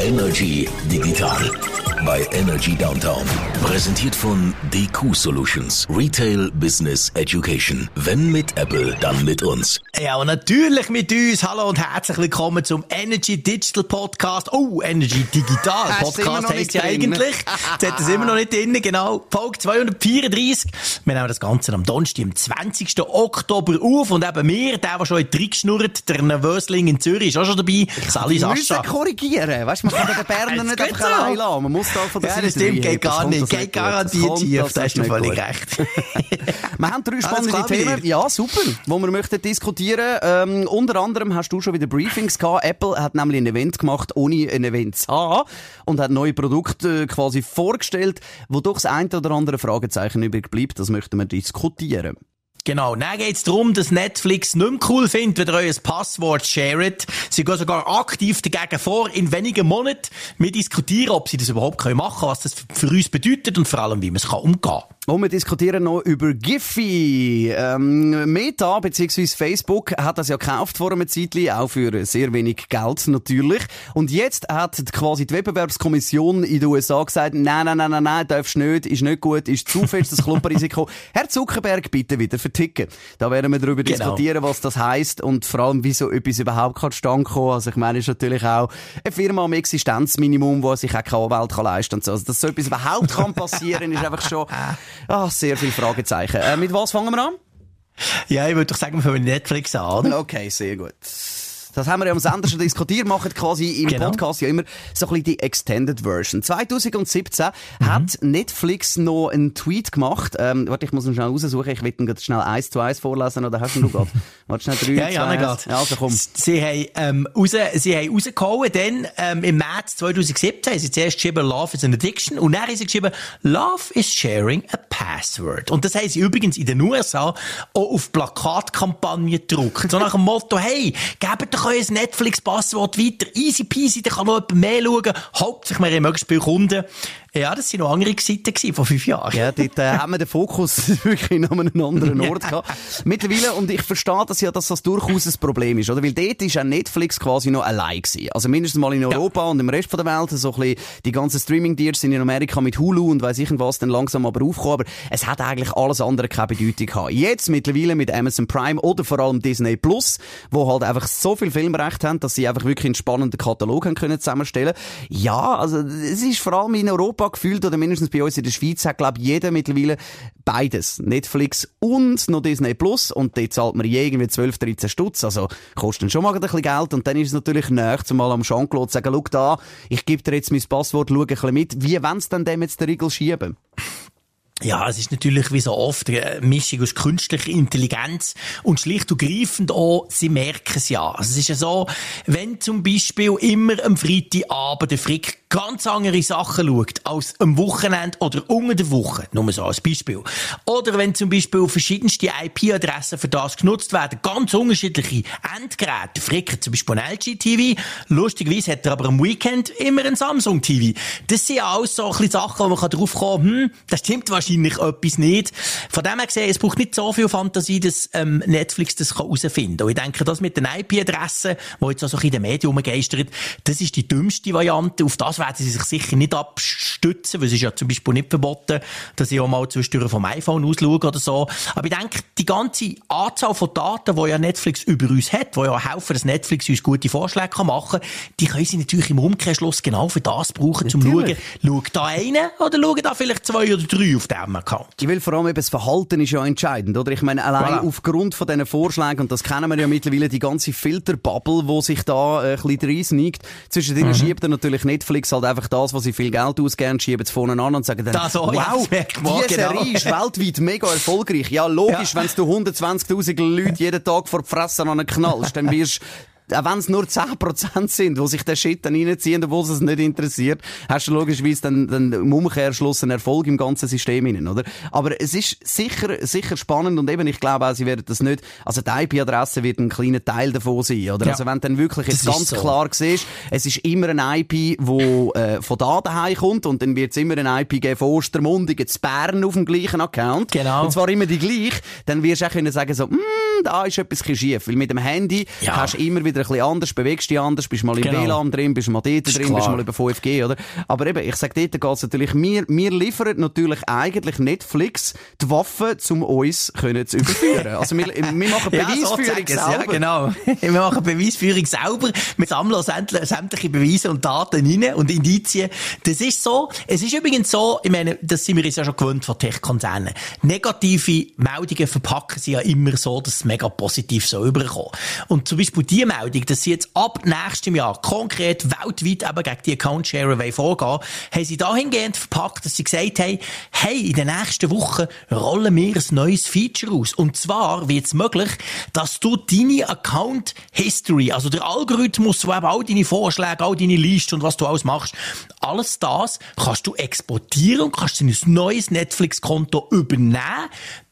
Energy Digital bei Energy Downtown. Präsentiert von DQ Solutions. Retail Business Education. Wenn mit Apple, dann mit uns. Ja, und natürlich mit uns. Hallo und herzlich willkommen zum Energy Digital Podcast. Oh, Energy Digital Podcast heisst ja eigentlich. Jetzt hat es immer noch nicht drin, genau. Folge 234. Wir nehmen das Ganze am Donnerstag, am 20. Oktober auf. Und eben mir, der, der schon in die geschnurrt, der Nervösling in Zürich, ist auch schon dabei. Sali Sascha. Korrigieren. Weißt du, man kann den Berner nicht einfach allein lassen. Man muss da von der Ja, das stimmt, geht gar nicht. Geht garantiert schief. Da hast du völlig recht. wir haben drei spannende Themen. Ja, super. Wo wir möchten diskutieren. Ähm, unter anderem hast du schon wieder Briefings gehabt. Apple hat nämlich ein Event gemacht, ohne ein Event zu haben. Und hat neue Produkte äh, quasi vorgestellt, wo doch das eine oder andere Fragezeichen übrig bleibt. Das möchten wir diskutieren. Genau. Dann geht es darum, dass Netflix nicht mehr cool findet, wenn ihr euer Passwort shared. Sie gehen sogar aktiv dagegen vor. In wenigen Monaten. Wir diskutieren, ob sie das überhaupt machen können, was das für uns bedeutet und vor allem, wie man es umgehen kann. Und wir diskutieren noch über Giphy. Ähm, Meta bzw. Facebook hat das ja gekauft vor einem Zeitchen, auch für sehr wenig Geld natürlich. Und jetzt hat quasi die Wettbewerbskommission in den USA gesagt, nein, nein, nein, nein, nein, darfst nicht, ist nicht gut, ist zu fest das Klumpenrisiko. Herr Zuckerberg, bitte wieder verticken. Da werden wir darüber genau. diskutieren, was das heisst und vor allem, wie so etwas überhaupt kann stand kommen. Also ich meine, ist natürlich auch eine Firma am Existenzminimum, wo sich auch keine Anwalt kann leisten kann. Also, dass so etwas überhaupt kann passieren, ist einfach schon Ah, sehr viele Fragezeichen. Äh, mit was fangen wir an? Ja, ich würde doch sagen, wir fangen mit Netflix an, oder? Okay, sehr gut. Das haben wir ja am Sender schon diskutiert, machen quasi im genau. Podcast ja immer so ein bisschen die Extended Version. 2017 mhm. hat Netflix noch einen Tweet gemacht. Ähm, warte, ich muss ihn schnell raussuchen. Ich will ihn schnell eins zu eins vorlesen, oder hast du gerade? Warte schnell drei, ja, ja, ja, ja, also komm. Sie haben, ähm, raus, sie haben rausgehauen, dann, ähm, im März 2017 haben sie zuerst geschrieben, Love is an Addiction, und dann haben sie geschrieben, Love is sharing a password. Und das haben sie übrigens in den USA auch auf Plakatkampagnen gedruckt. So nach dem Motto, hey, gebt doch euer Netflix-Passwort weiter. Easy peasy, da kann noch jemand mehr schauen. Hauptsächlich, wir haben möglichst viele Kunden. Ja, das waren noch andere Seiten vor fünf Jahren. Ja, dort äh, haben wir den Fokus wirklich an einem anderen Ort gehabt. Mittlerweile, und ich verstehe das ja, dass das durchaus ein Problem ist, oder? Weil dort ist auch Netflix quasi noch allein gewesen. Also mindestens mal in Europa ja. und im Rest der Welt, so ein bisschen, die ganzen Streaming-Deals sind in Amerika mit Hulu und weiss ich was dann langsam aber aufgekommen, aber es hat eigentlich alles andere keine Bedeutung gehabt. Jetzt mittlerweile mit Amazon Prime oder vor allem Disney Plus, wo halt einfach so viel Filmrecht haben, dass sie einfach wirklich einen spannenden Katalog haben können zusammenstellen. Ja, also es ist vor allem in Europa gefühlt, oder mindestens bei uns in der Schweiz, hat, glaube jeder mittlerweile beides. Netflix und noch Disney Plus. Und dort zahlt man je irgendwie 12, 13 Stutz. Also, kostet schon mal ein bisschen Geld. Und dann ist es natürlich näher, zumal am Jean-Claude sagen, schau da, ich gebe dir jetzt mein Passwort, schau ein bisschen mit. Wie wollen sie denn dem jetzt den Riegel schieben? Ja, es ist natürlich wie so oft eine Mischung aus künstlicher Intelligenz und schlicht und greifend auch, sie merken es ja. Also es ist ja so, wenn zum Beispiel immer am Freitagabend der Frick ganz andere Sachen schaut als am Wochenende oder unter der Woche, nur so als Beispiel. Oder wenn zum Beispiel verschiedenste IP-Adressen für das genutzt werden, ganz unterschiedliche Endgeräte. Der Frick hat zum Beispiel ein LG-TV, lustigerweise hat er aber am Weekend immer ein Samsung-TV. Das sind alles so ein bisschen Sachen, wo man drauf kommen kann, hm, das stimmt wahrscheinlich wahrscheinlich etwas nicht. Von dem her gesehen, es braucht nicht so viel Fantasie, dass ähm, Netflix das herausfinden kann. Und ich denke, das mit den IP-Adressen, die jetzt auch so in den Medien rumgeistert, das ist die dümmste Variante. Auf das werden sie sich sicher nicht abstützen, weil es ist ja zum Beispiel nicht verboten, dass ich auch mal zwischendurch vom iPhone ausschaue oder so. Aber ich denke, die ganze Anzahl von Daten, die ja Netflix über uns hat, die ja helfen, dass Netflix uns gute Vorschläge machen kann, die können sie natürlich im Umkehrschluss genau für das brauchen, zum schauen, schaut da einer oder schauen da vielleicht zwei oder drei auf diesem Account. Ich will vor allem eben das Verhalten ist ja entscheidend, oder? Ich meine, allein voilà. aufgrund von diesen Vorschlägen, und das kennen wir ja mittlerweile, die ganze Filterbubble, die sich da äh, ein bisschen reinsneigt, zwischen denen mhm. schiebt dann natürlich Netflix halt einfach das, was sie viel Geld ausgeben, schieben es vorne an und sagen dann, das auch, wow, ja, die Serie genau. ist weltweit mega erfolgreich. Ja, logisch, ja. wenn du 120'000 Leute jeden Tag vor die Fresse knallst, dann wirst auch wenn es nur 10% sind, wo sich der Shit dann reinziehen, obwohl es nicht interessiert, hast du logischerweise dann, dann im Umkehrschluss einen Erfolg im ganzen System innen, oder? Aber es ist sicher, sicher spannend und eben, ich glaube auch, sie werden das nicht, also die IP-Adresse wird ein kleiner Teil davon sein, oder? Ja. Also wenn du dann wirklich jetzt ganz so. klar siehst, es ist immer ein IP, wo äh, von da daheim kommt und dann wird es immer ein IP geben von Ostermundigen zu Bern auf dem gleichen Account. Genau. Und zwar immer die gleiche, dann wirst du auch können sagen so, mm, da ist etwas schief, weil mit dem Handy ja. hast du immer wieder wieder ein bisschen anders, bewegst dich anders, bist mal im Genau. WLAN drin, bist mal dort drin, bist klar. mal über 5G, oder? Aber eben, ich sag dort geht's natürlich, wir, wir liefern natürlich eigentlich Netflix die Waffen, um uns können zu überführen. Also wir, wir machen Beweisführung so zeig's, Ja, selber. genau. Wir machen Beweisführung selber. Wir sammeln sämtliche, Beweise und Daten rein und Indizien. Das ist so. Es ist übrigens so, ich meine, das sind wir uns ja schon gewöhnt von Tech-Konzernen. Negative Meldungen verpacken sie ja immer so, dass es mega positiv so überkommen. Und zum Beispiel die Meldung, dass sie jetzt ab nächstem Jahr konkret weltweit eben gegen die Account-Share wollen vorgehen, haben sie dahingehend verpackt, dass sie gesagt haben, hey, in den nächsten Wochen rollen wir ein neues Feature aus. Und zwar wird es möglich, dass du deine Account History, also der Algorithmus, wo eben all deine Vorschläge, all deine Listen und was du alles machst, alles das kannst du exportieren und kannst in ein neues Netflix-Konto übernehmen.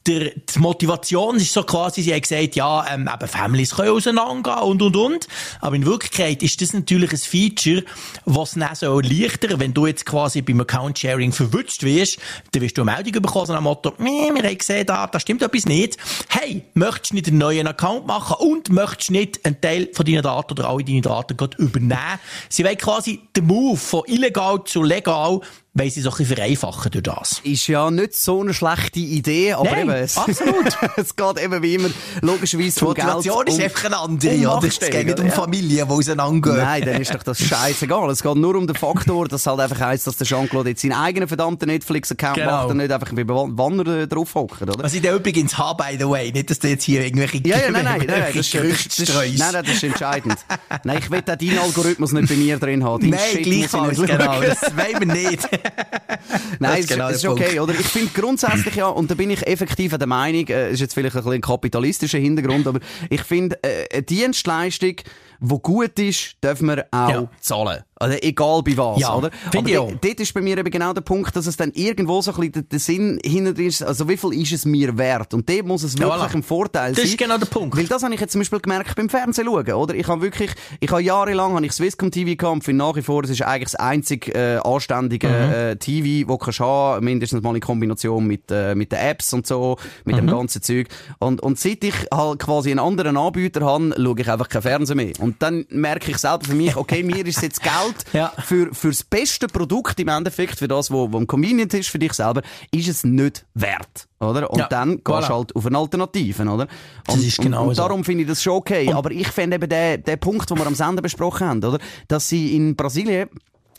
Der, die Motivation ist so quasi, sie haben gesagt, ja, ähm, eben Families können auseinandergehen und, und, und. Aber in Wirklichkeit ist das natürlich ein Feature, was dann so erleichtert, wenn du jetzt quasi beim Account-Sharing verwünscht wirst, dann wirst du eine Meldung bekommen, so nach dem Motto, «Meh, wir haben gesehen, da, da stimmt etwas nicht. Hey, möchtest du nicht einen neuen Account machen und möchtest nicht einen Teil von deinen Daten oder alle deine Daten übernehmen? Sie wollen quasi den Move von illegal zu legal, weil sie so ein bisschen vereinfachen durch das. Ist ja nicht so eine schlechte Idee, aber Nein, eben, es, absolut. es geht eben wie immer logischerweise Die vom Geld Motivation ist um- einfach eine andere, um oder? Es geht nicht um ja. Familien, die auseinandergehen. Nein, dann ist doch das scheißegal. Es geht nur um den Faktor, dass halt einfach heisst, dass der Jean-Claude jetzt seinen eigenen verdammten Netflix-Account Genau. macht und nicht einfach bei Wanner drauf hockt, oder? Was ich da übrigens habe, by the way. Nicht, dass du jetzt hier irgendwelche, Ja, ja, nein, nein, nein, nein, das, ist, das, ist- nein, nein, das ist entscheidend. nein, ich will auch deinen Algorithmus nicht bei mir drin haben. Deinen Nein, gleichfalls, genau. Das wollen wir nicht. Nein, ist genau ist okay, oder? Ich finde grundsätzlich ja, und da bin ich effektiv der Meinung, äh, ist jetzt vielleicht ein bisschen ein kapitalistischer Hintergrund, aber ich finde, äh, eine Dienstleistung, die gut ist, dürfen wir auch Ja. zahlen. Also egal bei was, Ja, oder? finde ich auch. Dort ist bei mir eben genau der Punkt, dass es dann irgendwo so ein bisschen der, Sinn hinter ist, also wie viel ist es mir wert? Und dort muss es wirklich voilà. ein Vorteil Das sein. ist genau der Punkt. Weil das habe ich jetzt zum Beispiel gemerkt beim Fernsehen schauen, oder? Ich habe wirklich, ich habe jahrelang habe ich Swisscom TV gehabt und finde nach wie vor, es ist eigentlich das einzige äh, anständige Mhm. äh, TV, wo du kannst haben, mindestens mal in Kombination mit, äh, mit den Apps und so, mit Mhm. dem ganzen Zeug. Und, und seit ich halt quasi einen anderen Anbieter habe, schaue ich einfach kein Fernsehen mehr. Und dann merke ich selber für mich, okay, mir ist jetzt Geld Ja. für, fürs beste Produkt im Endeffekt, für das, wo, wo am convenient ist für dich selber, ist es nicht wert. Oder? Und Ja, dann gehst du halt auf eine Alternative, oder? Das Und, ist und, genau und so. darum finde ich das schon okay. Aber ich fände eben den, den Punkt, den wir am Sender besprochen haben, oder? Dass sie in Brasilien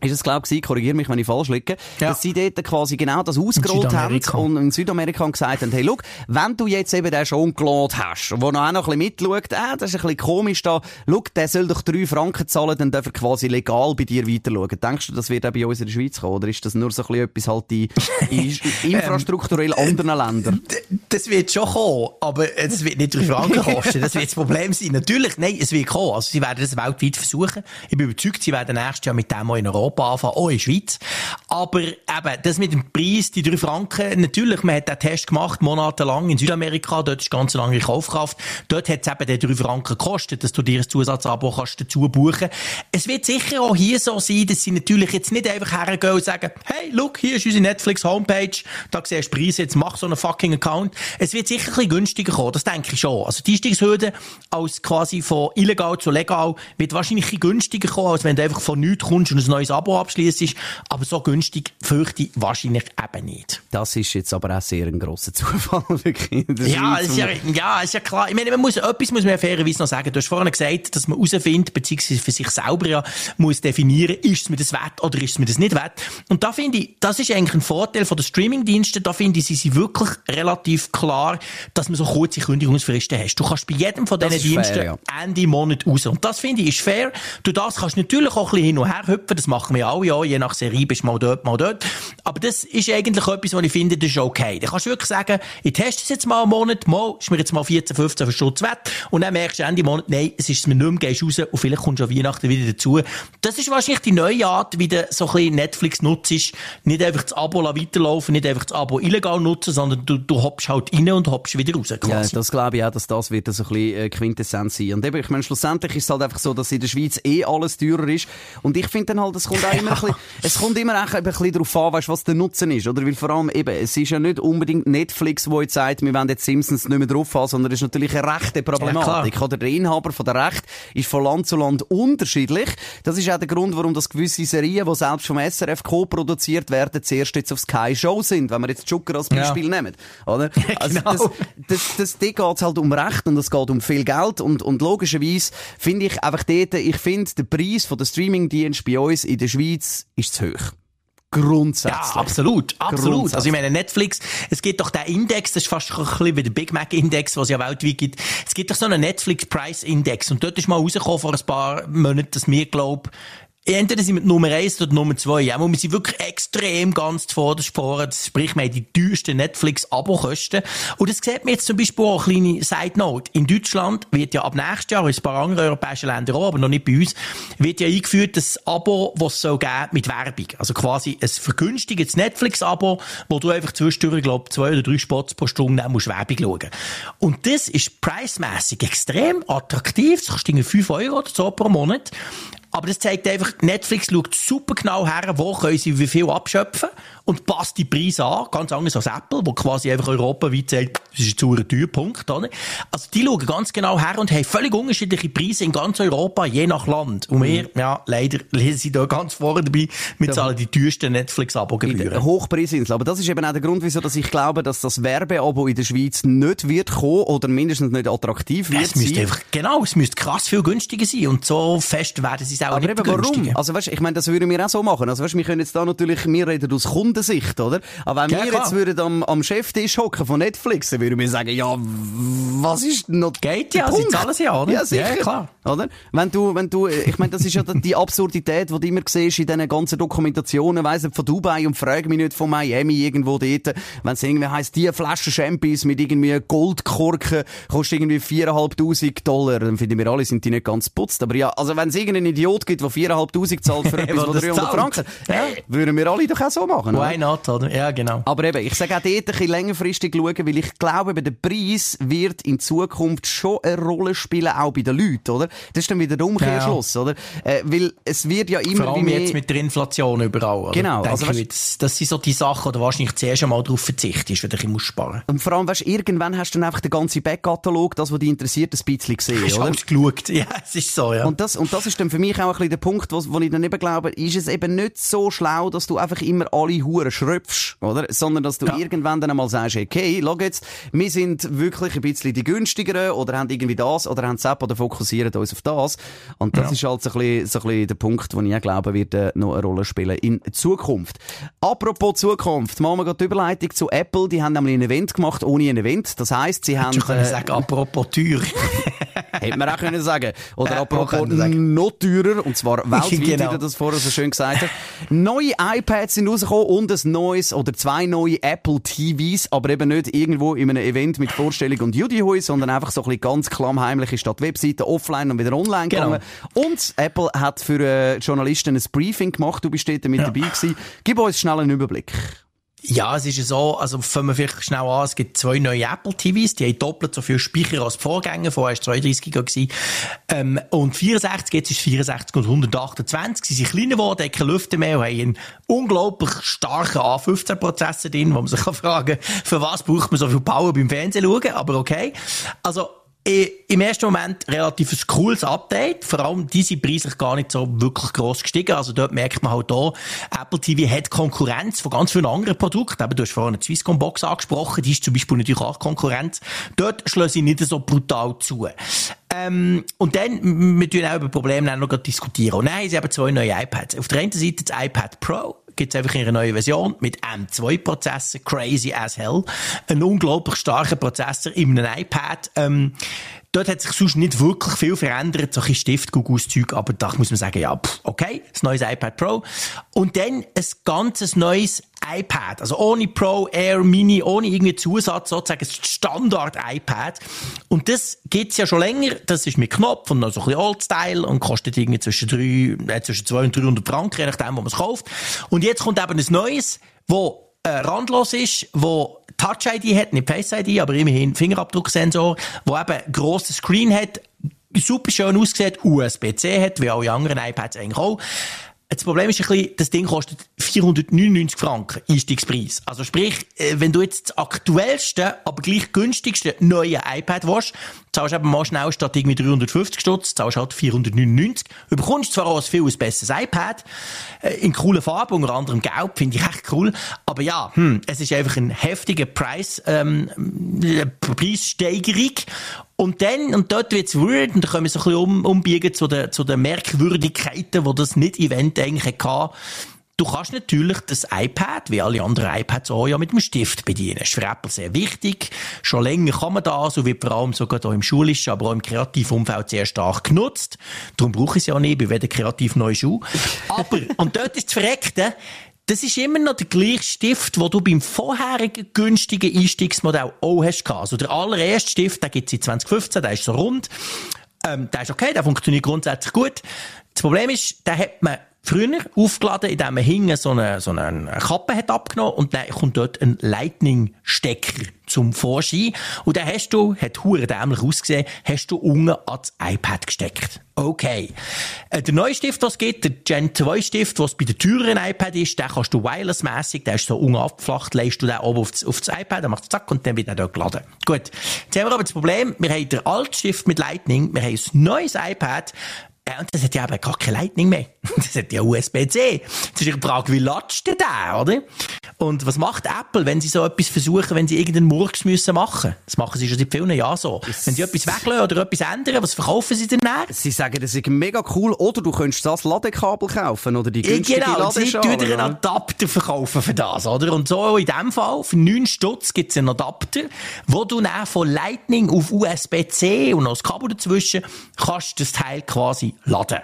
ist es, glaube ich, korrigiere mich, wenn ich falsch liege, Ja. dass sie dort quasi genau das ausgerollt haben und in Südamerika gesagt haben, hey, look, wenn du jetzt eben den schon geladen hast, wo noch auch noch ein bisschen mitschaut, äh, das ist ein bisschen komisch da, look, der soll doch drei Franken zahlen, dann darf er quasi legal bei dir weiter schauen. Denkst du, das wird auch bei uns in der Schweiz kommen, oder ist das nur so ein bisschen etwas halt in, in infrastrukturell anderen Ländern? Das wird schon kommen, aber es wird nicht drei Franken kosten. Das wird das Problem sein. Natürlich, nein, es wird kommen. Also, sie werden das weltweit versuchen. Ich bin überzeugt, sie werden nächstes Jahr mit dem auch in Europa anfangen, auch in der Schweiz. Aber eben, das mit dem Preis, die drei Franken, natürlich, man hat den Test gemacht, monatelang in Südamerika, dort ist ganz lange Kaufkraft. Dort hat es eben die drei Franken gekostet, dass du dir ein Zusatzabo kannst dazu buchen. Es wird sicher auch hier so sein, dass sie natürlich jetzt nicht einfach hergehen und sagen, hey, look, hier ist unsere Netflix-Homepage, da siehst du Preise, jetzt mach so einen fucking Account. Es wird sicher ein bisschen günstiger kommen, das denke ich schon. Also die Einstiegshürde als quasi von illegal zu legal wird wahrscheinlich ein bisschen günstiger kommen, als wenn du einfach von nichts kommst und ein neues Abo abschließt. Aber so günstig fürchte ich wahrscheinlich eben nicht. Das ist jetzt aber auch sehr ein grosser Zufall, wirklich. Ja, ist ja, ja, ist ja klar. Ich meine, man muss, etwas muss man fairerweise noch sagen. Du hast vorhin gesagt, dass man herausfindet, beziehungsweise für sich selber ja, muss definieren, ist es mir das wert oder ist es mir das nicht wert. Und da finde ich, das ist eigentlich ein Vorteil von den Streamingdiensten. Da finde ich, sie sind wirklich relativ klar, dass man so kurze Kündigungsfristen hast. Du kannst bei jedem von diesen ist fair, Diensten ja. Ende Monat raus. Und das finde ich ist fair. Du das kannst natürlich auch ein bisschen hin und her hüpfen. Das machen wir alle, ja. Je nach Serie bist du mal dort, mal dort. Aber das ist eigentlich etwas, was ich finde, das ist okay. Da kannst du wirklich sagen, ich teste es jetzt mal einen Monat, mal, ist mir jetzt mal 14, 15 Stutz wert. Und dann merkst du Ende Monat, nein, es ist mir nicht mehr, gehst raus und vielleicht kommst du an Weihnachten wieder dazu. Das ist wahrscheinlich die neue Art, wie du so ein bisschen Netflix nutzt. Nicht einfach das Abo weiterlaufen, nicht einfach das Abo illegal nutzen, sondern du, du hoppst halt rein und hoppst wieder raus, Ja, quasi. das glaube ich auch, dass das wird so ein bisschen äh, Quintessenz sein. Und eben, ich meine, schlussendlich ist es halt einfach so, dass in der Schweiz eh alles teurer ist. Und ich finde dann halt, es kommt kommt auch immer ein bisschen, es kommt immer ein bisschen darauf an, weißt, was der Nutzen ist, oder? Weil vor allem eben, es ist ja nicht unbedingt Netflix, wo jetzt sagt, wir wollen jetzt Simpsons nicht mehr drauf haben, sondern es ist natürlich eine rechte Problematik. Ja, oder der Inhaber von der Recht ist von Land zu Land unterschiedlich. Das ist auch der Grund, warum das gewisse Serien, die selbst vom SRF co-produziert werden, zuerst jetzt auf Sky Show sind, wenn wir jetzt Joker als Beispiel ja. nehmen, oder? Also genau. das, das, das, da geht's halt um Recht und es geht um viel Geld und, und logischerweise finde ich einfach dort, ich finde, der Preis von der Streamingdienst bei uns in der Schweiz ist zu hoch. Grundsätzlich. Ja, absolut, absolut. Also ich meine, Netflix, es gibt doch den Index, das ist fast ein bisschen wie der Big Mac Index, was es ja weltweit gibt. Es gibt doch so einen Netflix Price Index und dort ist mal rausgekommen vor ein paar Monaten, dass wir, glaub, entweder sind wir Nummer eins oder Nummer zwei. Ja, wir sind wirklich extrem ganz zuvorderst vorne. Sprich, wir haben die teuersten Netflix-Abo-Kosten. Und das sieht man jetzt zum Beispiel auch, eine kleine Side-Note. In Deutschland wird ja ab nächstes Jahr, in ein paar anderen europäischen Ländern auch, aber noch nicht bei uns, wird ja eingeführt das Abo, das es so geben mit Werbung. Also quasi ein vergünstigtes Netflix-Abo, wo du einfach zwischendurch, glaube zwei oder drei Spots pro Stunde musst Werbung schauen. Und das ist preismässig extrem attraktiv. Das kostet 5 Euro oder so pro Monat. Aber das zeigt einfach, Netflix schaut super genau her, wo können sie wie viel abschöpfen und passt die Preise an. Ganz anders als Apple, wo quasi einfach europaweit sagt, das ist zu ein Teuerpunkt. Oder? Also die schauen ganz genau her und haben völlig unterschiedliche Preise in ganz Europa, je nach Land. Und wir, mhm. ja, leider lesen sie da ganz vorne dabei, wir zahlen die teuersten Netflix-Abo-Gebühren. Hochpreisinsel. Aber das ist eben auch der Grund, wieso dass ich glaube, dass das Werbeabo in der Schweiz nicht wird kommen oder mindestens nicht attraktiv wird es müsste einfach, Genau, es müsste krass viel günstiger sein und so fest werden sie es auch Aber nicht eben, warum? Also weißt, ich meine, das würden wir auch so machen. Also weißt, wir können jetzt da natürlich, wir reden aus Kunden Kundensicht, oder? Aber wenn ja, wir klar. jetzt würden am, am Cheftisch hocken von Netflix, dann würden wir sagen, ja, was ist noch Geht ja, sie zahlen sie ja, oder? Ja, sicher. Ja, klar. Oder? Wenn du, wenn du, ich meine, das ist ja die Absurdität, die du immer siehst in diesen ganzen Dokumentationen, weiss nicht, von Dubai und frag mich nicht von Miami irgendwo dort, wenn es irgendwie heisst, die Flasche Champis mit irgendwie Goldkorken kostet irgendwie 4'500 Dollar, dann finden wir alle, sind die nicht ganz putzt. Aber ja, also wenn es irgendeinen Idiot gibt, der 4'500 zahlt für etwas, was 300 Franken, ja. würden wir alle doch auch so machen. Why not, oder? Ja, genau. Aber eben, ich sage auch dort ein bisschen längerfristig schauen, weil ich glaube, der Preis wird in Zukunft schon eine Rolle spielen, auch bei den Leuten, oder? Das ist dann wieder der Umkehrschluss, ja. oder? Äh, weil es wird ja immer Vor allem mehr... jetzt mit der Inflation überall, oder? Genau. Denke also, weißt, das, das sind so die Sachen, oder wahrscheinlich zuerst einmal darauf verzichtest, wenn du ein bisschen sparen Und vor allem, weißt, irgendwann hast du dann einfach den ganzen Backkatalog, das, was dich interessiert, ein bisschen gesehen, hast oder? Hast geschaut. Ja, es ist so, ja. Und das, und das ist dann für mich auch ein bisschen der Punkt, wo, wo ich dann eben glaube, ist es eben nicht so schlau, dass du einfach immer alle Huren schröpfst, oder? Sondern, dass du ja. irgendwann dann einmal sagst, okay, schau jetzt, wir sind wirklich ein bisschen die günstigeren, oder haben irgendwie das, oder haben Sepp, oder fokussieren uns auf das. Und das ja. ist halt so ein, bisschen, so ein bisschen der Punkt, wo ich auch glaube, wird äh, noch eine Rolle spielen in Zukunft. Apropos Zukunft, machen wir gerade die Überleitung zu Apple. Die haben nämlich ein Event gemacht ohne ein Event. Das heisst, sie haben... Ich äh, sagen, apropos teuer. Hätte man auch können sagen. Oder ja, apropos noch teurer, und zwar weltweit, genau. wie du das vorher so schön gesagt hast. Neue iPads sind rausgekommen und ein neues oder zwei neue Apple TVs, aber eben nicht irgendwo in einem Event mit Vorstellung und Judy sondern einfach so ein bisschen ganz klammheimlich ist statt Webseite offline und wieder online genau. gegangen. Und Apple hat für äh, Journalisten ein Briefing gemacht, du bist dort mit ja. dabei gewesen. Gib uns schnell einen Überblick. Ja, es ist so, also fangen wir vielleicht schnell an, es gibt zwei neue Apple TVs, die haben doppelt so viel Speicher als die Vorgänger, vorher war es 32 GB. Ähm, und 64, jetzt ist 64 und 128, sie sind kleiner geworden, haben keine Lüfte mehr und haben einen unglaublich starken A15-Prozessor drin, wo man sich fragen kann, für was braucht man so viel Power beim Fernsehen schauen, aber okay. Also, im ersten Moment relativ ein cooles Update. Vor allem, die sind preislich gar nicht so wirklich gross gestiegen. Also dort merkt man halt da, Apple TV hat Konkurrenz von ganz vielen anderen Produkten. Eben, du hast vorhin eine Swisscom Box angesprochen. Die ist zum Beispiel natürlich auch Konkurrenz. Dort schließe ich nicht so brutal zu. Ähm, und dann, wir tun auch über Probleme noch diskutieren. Und dann haben sie eben zwei neue iPads. Auf der einen Seite das iPad Pro gibt es einfach eine neue Version mit M2-Prozessor, crazy as hell. Ein unglaublich starker Prozessor in einem iPad. Ähm, dort hat sich sonst nicht wirklich viel verändert, so ein Stift-Gugus-Zeug, aber da muss man sagen, ja, pff, okay, das neues iPad Pro. Und dann ein ganzes neues iPad, also ohne Pro, Air, Mini, ohne irgendwie Zusatz, sozusagen Standard-iPad. Und das gibt's ja schon länger, das ist mit Knopf und noch so ein bisschen Old-Style und kostet irgendwie zwischen, drei, äh, zwischen 200 und 300 Franken, je nachdem, wo man es kauft. Und jetzt kommt eben ein neues, wo äh, randlos ist, wo Touch-ID hat, nicht Face-ID, aber immerhin Fingerabdrucksensor, wo eben grosses Screen hat, super schön aussieht, USB-C hat, wie alle anderen iPads eigentlich auch. Das Problem ist ein bisschen, das Ding kostet 499 Franken Einstiegspreis. Also sprich, äh, wenn du jetzt das aktuellste, aber gleich günstigste neue iPad willst, zahlst du eben mal schnell statt irgendwie 350 Stutz, zahlst halt 499. Du bekommst zwar auch ein viel besseres iPad, äh, in cooler Farbe, unter anderem gelb, finde ich echt cool. Aber ja, hm, es ist einfach ein heftiger Preis, ähm, Preissteigerung. Und dann, und dort wird's weird, und da können wir so ein bisschen um, umbiegen zu den, zu den Merkwürdigkeiten, die das Nicht-Event eigentlich hatte. Du kannst natürlich das iPad, wie alle anderen iPads auch, ja mit dem Stift bedienen. Das ist für Apple sehr wichtig. Schon länger kann man das, und wird vor allem sogar hier im schulischen, aber auch im kreativen Umfeld sehr stark genutzt. Darum brauche ich es ja nicht, ich werde kreativ neue Schuhe. Aber, und dort ist das Verreckte, das ist immer noch der gleiche Stift, den du beim vorherigen günstigen Einstiegsmodell auch hast. Also der allererste Stift, den gibt es seit 2015, der ist so rund. Ähm, der ist okay, der funktioniert grundsätzlich gut. Das Problem ist, den hat man früher aufgeladen, indem man hinten so eine, so eine Kappe hat abgenommen und dann kommt dort ein Lightning-Stecker zum Vorschein. Und dann hast du, hat hure dämlich ausgesehen, hast du unten ans iPad gesteckt. Okay. Äh, der neue Stift, was geht, der Gen 2 Stift, was bei der teuren iPad ist, den kannst du wireless-mässig, der ist so unten abgeflacht, legst du den oben aufs, aufs iPad, dann macht zack und dann wird er dort geladen. Gut. Jetzt haben wir aber das Problem, wir haben den alten Stift mit Lightning, wir haben ein neues iPad, ja, und das hat ja aber gar keine Lightning mehr. Das hat ja USB-C. Das ist die Frage, wie latscht denn der, oder? Und was macht Apple, wenn sie so etwas versuchen, wenn sie irgendeinen Murks müssen machen? Das machen sie schon seit vielen Jahren so. wenn sie etwas weglassen oder etwas ändern, was verkaufen sie denn dann? Sie sagen, das ist mega cool, oder du könntest das Ladekabel kaufen, oder die günstige genau, sie tun einen Adapter verkaufen für das, oder? Und so in dem Fall, für 9 Stutz gibt es einen Adapter, wo du dann von Lightning auf USB-C und noch das Kabel dazwischen kannst das Teil quasi laden.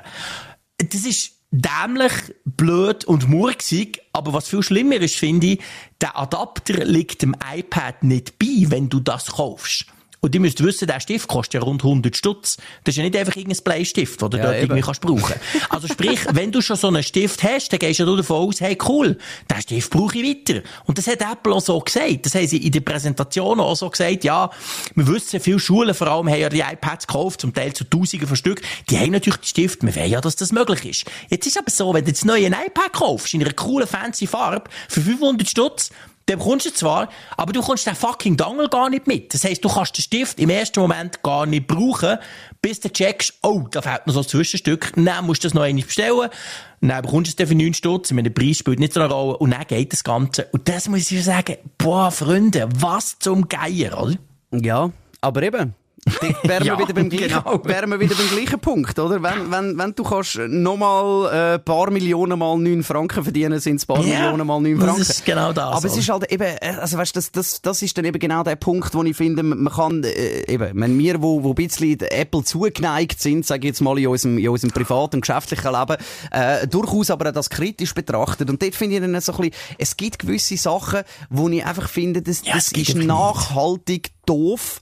Das ist dämlich, blöd und murksig, aber was viel schlimmer ist, finde ich, der Adapter liegt dem iPad nicht bei, wenn du das kaufst. Und ihr müsst wissen, der Stift kostet ja rund 100 Stutz. Das ist ja nicht einfach irgendein Bleistift, den du ja, dort eben. irgendwie kannst brauchen. Also sprich, wenn du schon so einen Stift hast, dann gehst du davon aus, hey cool, den Stift brauche ich weiter. Und das hat Apple auch so gesagt. Das haben sie in der Präsentation auch so gesagt, ja, wir wissen, viele Schulen vor allem haben ja die iPads gekauft, zum Teil zu Tausenden von Stück. Die haben natürlich die Stifte, wir wollen ja, dass das möglich ist. Jetzt ist aber so, wenn du jetzt neue iPad kaufst, in einer coolen, fancy Farbe, für 500 Stutz, den bekommst du zwar, aber du kommst den fucking Dangel gar nicht mit. Das heisst, du kannst den Stift im ersten Moment gar nicht brauchen, bis du checkst, oh, da fehlt noch so ein Zwischenstück. Dann musst du das noch einmal bestellen. Dann bekommst du es dann für 9 Stutz. Ich meine, der Preis spielt nicht so eine Rolle. Und dann geht das Ganze. Und das muss ich sagen, boah, Freunde, was zum Geier, oder? Ja, aber eben, wären, ja, wir wieder beim gleichen, genau. wären wir wieder beim gleichen Punkt, oder? Wenn, wenn, wenn du kannst nochmal ein äh, paar Millionen mal 9 Franken verdienen, sind es paar yeah, Millionen mal 9 Franken. Das ist genau das. Aber oder? es ist halt eben, äh, also weißt, das, das, das ist dann eben genau der Punkt, wo ich finde, man kann, äh, eben, wenn wir, wo, wo ein bisschen Apple zugeneigt sind, sage ich jetzt mal in unserem, in unserem privaten und geschäftlichen Leben, äh, durchaus aber auch das kritisch betrachtet. Und dort finde ich dann so ein bisschen, es gibt gewisse Sachen, wo ich einfach finde, das, ja, das ist nachhaltig doof.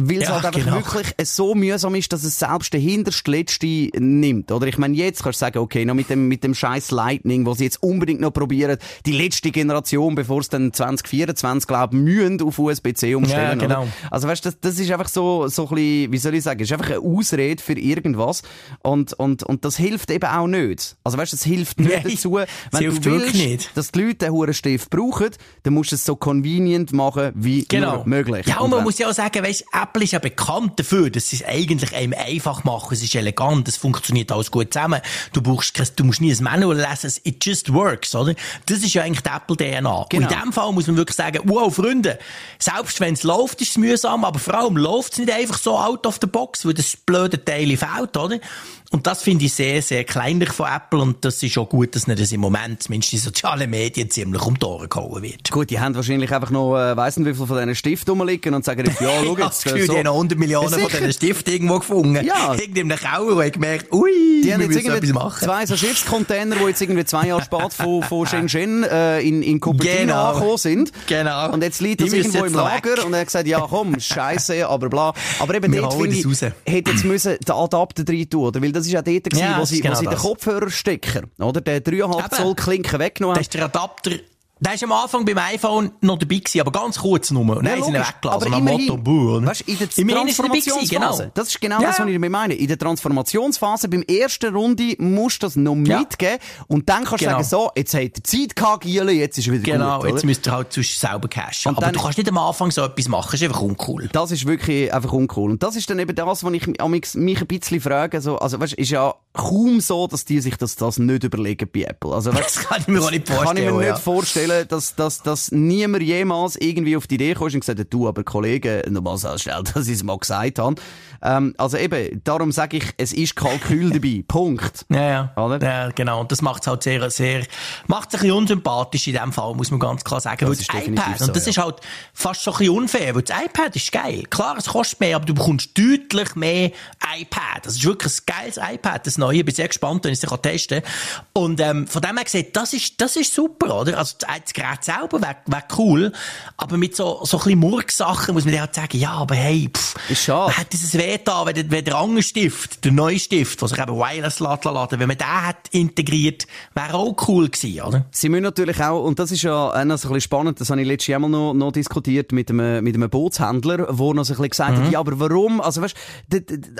Weil es ja, halt einfach genau. wirklich so mühsam ist, dass es selbst der hinterste Letzte nimmt. Oder ich meine, jetzt kannst du sagen, okay, noch mit dem, mit dem scheiß Lightning, wo sie jetzt unbedingt noch probieren, die letzte Generation, bevor es dann 2024, glaube ich, mühen auf USB-C umstellen. Ja, genau. Oder? Also weißt du, das, das ist einfach so, so ein bisschen, wie soll ich sagen, ist einfach eine Ausrede für irgendwas. Und, und, und das hilft eben auch nicht. Also weißt du, das hilft nicht Nein, dazu, wenn du willst, nicht. dass die Leute den hohen Stift brauchen, dann musst du es so convenient machen, wie genau. möglich. Ja, und man muss ja auch sagen, weißt, Apple ist ja bekannt dafür, dass sie es eigentlich einem einfach machen. Es ist elegant, es funktioniert alles gut zusammen. Du brauchst, du musst nie ein Manual lesen, it just works, oder? Das ist ja eigentlich die Apple-DNA. Genau. Und in dem Fall muss man wirklich sagen, wow, Freunde, selbst wenn es läuft, ist es mühsam, aber vor allem läuft es nicht einfach so out of the box, weil das blöde Teil fehlt, oder? Und das finde ich sehr, sehr kleinlich von Apple und das ist auch gut, dass nicht das im Moment zumindest in sozialen Medien ziemlich um die Ohren gehauen wird. Gut, die haben wahrscheinlich einfach noch, äh, weiss nicht wie viel von diesen Stiften rumliegen und sagen jetzt, ja, schau jetzt. Ich äh, so. die haben noch 100 Millionen von diesen Stiften irgendwo gefunden. Ja. Irgendwie in einem Kauer, ich gemerkt, ui, die haben jetzt irgendwie machen. zwei so Schiffscontainer, die jetzt irgendwie zwei Jahre spät von, von Shenzhen äh, in, in Cupertino genau. angekommen sind. Genau. Und jetzt liegt das irgendwo im Lager weg. und er hat gesagt, ja komm, scheiße, aber bla. Aber eben dort finde ich, hätte jetzt müssen den Adapter rein tun, oder? Weil das ist ja dort gewesen, ja, wo sie, genau wo sie den Kopfhörerstecker, oder? Den 3,5 Zoll Klinken weggenommen haben. Das ist der Adapter Der ist am Anfang beim iPhone noch dabei gewesen, aber ganz kurz nur. Und dann Ja, sie logisch. weggelassen. Aber immerhin, Motto, weißt, in der ist er dabei gewesen, Transformationsphase. genau. Das ist genau Ja, das, was ich damit meine. In der Transformationsphase, beim ersten Runde, musst du das noch Ja. mitgeben. Und dann kannst du Genau. sagen, so, jetzt hat er Zeit gehabt, Giele, jetzt ist er wieder Genau, gut. jetzt oder? müsst ihr halt sonst selber cashen. Aber dann- du kannst nicht am Anfang so etwas machen, das ist einfach uncool. Das ist wirklich einfach uncool. Und das ist dann eben das, was ich mich ein bisschen frage. So, also, weißt, ist ja kaum so, dass die sich das, das nicht überlegen bei Apple. Also, Das kann ich mir auch nicht vorstellen. Kann ich mir ja. nicht vorstellen, dass, dass, dass niemand jemals irgendwie auf die Idee kommt und gesagt hat, du, aber Kollege, nochmal so schnell, dass ich es mal gesagt habe. Ähm, also eben, darum sage ich, es ist Kalkül dabei. Punkt. Ja, ja. Oder? ja, genau. Und das macht es halt sehr, sehr, macht es ein bisschen unsympathisch in dem Fall, muss man ganz klar sagen. Das weil ist das iPad, so, und das ja. ist halt fast so ein bisschen unfair, weil das iPad ist geil. Klar, es kostet mehr, aber du bekommst deutlich mehr iPad. Das ist wirklich ein geiles iPad, das neue. Ich bin sehr gespannt, wenn ich es testen kann. Und, ähm, von dem her gesehen, das ist, das ist super, oder? Also, das Gerät selber wäre wär cool. Aber mit so, so ein bisschen Murksachen muss man dann halt sagen, ja, aber hey, pff, Ist schade. hat es weh da, wenn, der- wenn der andere Stift, der neue Stift, der sich eben wireless laden, wenn man den hat integriert, wäre auch cool gewesen, oder? Sie müssen natürlich auch, und das ist ja äh, noch so ein bisschen spannend, das habe ich letztes Jahr mal noch, noch diskutiert mit einem, mit einem Bootshändler, wo noch so ein bisschen gesagt Mhm. hat, ja, aber warum, also weißt,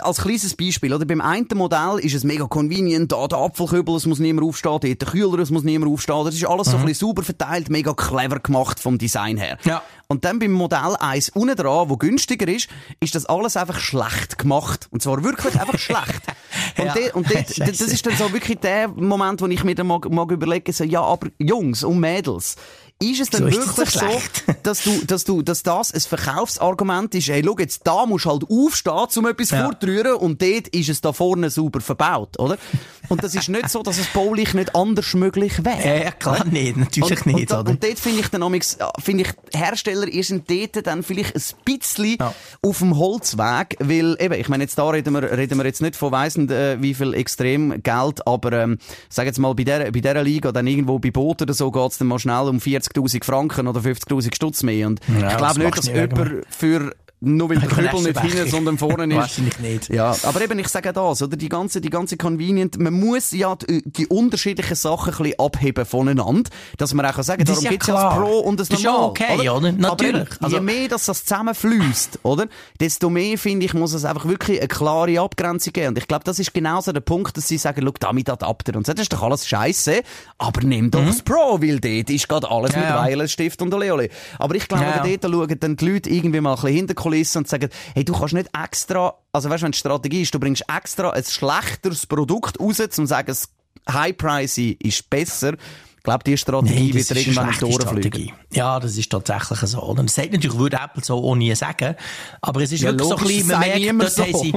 als kleines Beispiel, oder, beim einen Modell ist es mega convenient, da der Apfelkübel, es muss niemand aufstehen, dort der Kühler, es muss niemand aufstehen, das ist alles so ein bisschen sauber verteilt, mega clever gemacht vom Design her. Mhm. Ja. Und dann beim Modell 1 unten dran, wo günstiger ist, ist das alles einfach schlecht gemacht. Und zwar wirklich einfach schlecht. Und, Ja. de, und de, de, das ist dann so wirklich der Moment, wo ich mir dann mag, mag überlegen, so, ja, aber Jungs und Mädels, ist es denn So wirklich so so, dass du, dass du, dass das ein Verkaufsargument ist, hey, schau, jetzt da musst du halt aufstehen, um etwas Ja. vorzurühren, und dort ist es da vorne sauber verbaut, oder? Und das ist nicht so, dass es baulich nicht anders möglich wäre. Ja, klar nicht, natürlich und, nicht, und, oder? Und dort finde ich dann finde ich, Hersteller ist dort dann vielleicht ein bisschen Ja. auf dem Holzweg, weil eben, ich meine, jetzt da reden wir, reden wir jetzt nicht von weissen, äh, wie viel extrem Geld, aber, ähm, sag jetzt mal, bei der, bei dieser Liga, dann irgendwo bei Boot oder so geht's dann mal schnell um 40.000 Franken oder 50.000 Stutz mehr. Und Ja, ich glaube nicht, dass jemand für nur weil der Kübel nicht hinten, sondern vorne ist. Wahrscheinlich nicht. Ja, aber eben, ich sage das, oder? Die ganze, die ganze Convenient, man muss ja die, die unterschiedlichen Sachen ein bisschen abheben voneinander, dass man auch kann sagen, Das darum ist ja gibt's ja das. Pro und das Das ist ja Normal. okay, oder? Natürlich. Aber Also- je mehr dass das zusammenfließt, oder? Desto mehr, finde ich, muss es einfach wirklich eine klare Abgrenzung geben. Und ich glaube, das ist genauso der Punkt, dass sie sagen, schau, da mit Adapter und so, das ist doch alles scheiße, aber nimm doch das Pro, weil dort ist gerade alles Mhm. Ja, mit ja. Wireless-Stift und Oleole. Aber ich glaube, Ja, ja. dort schauen dann die Leute irgendwie mal ein bisschen hinter Kulissen und sagen, hey, du kannst nicht extra, also weißt du, wenn die Strategie ist, du bringst extra ein schlechteres Produkt raus, um zu sagen, das High Price ist besser. Ich glaube, die Strategie wird ist eine irgendwann um die Ohren fliegen. Ja, das ist tatsächlich so. Und das sagt natürlich, würde Apple so auch nie sagen. Aber es ist Ja, wirklich so ein bisschen, man merkt, dort, haben so. sie,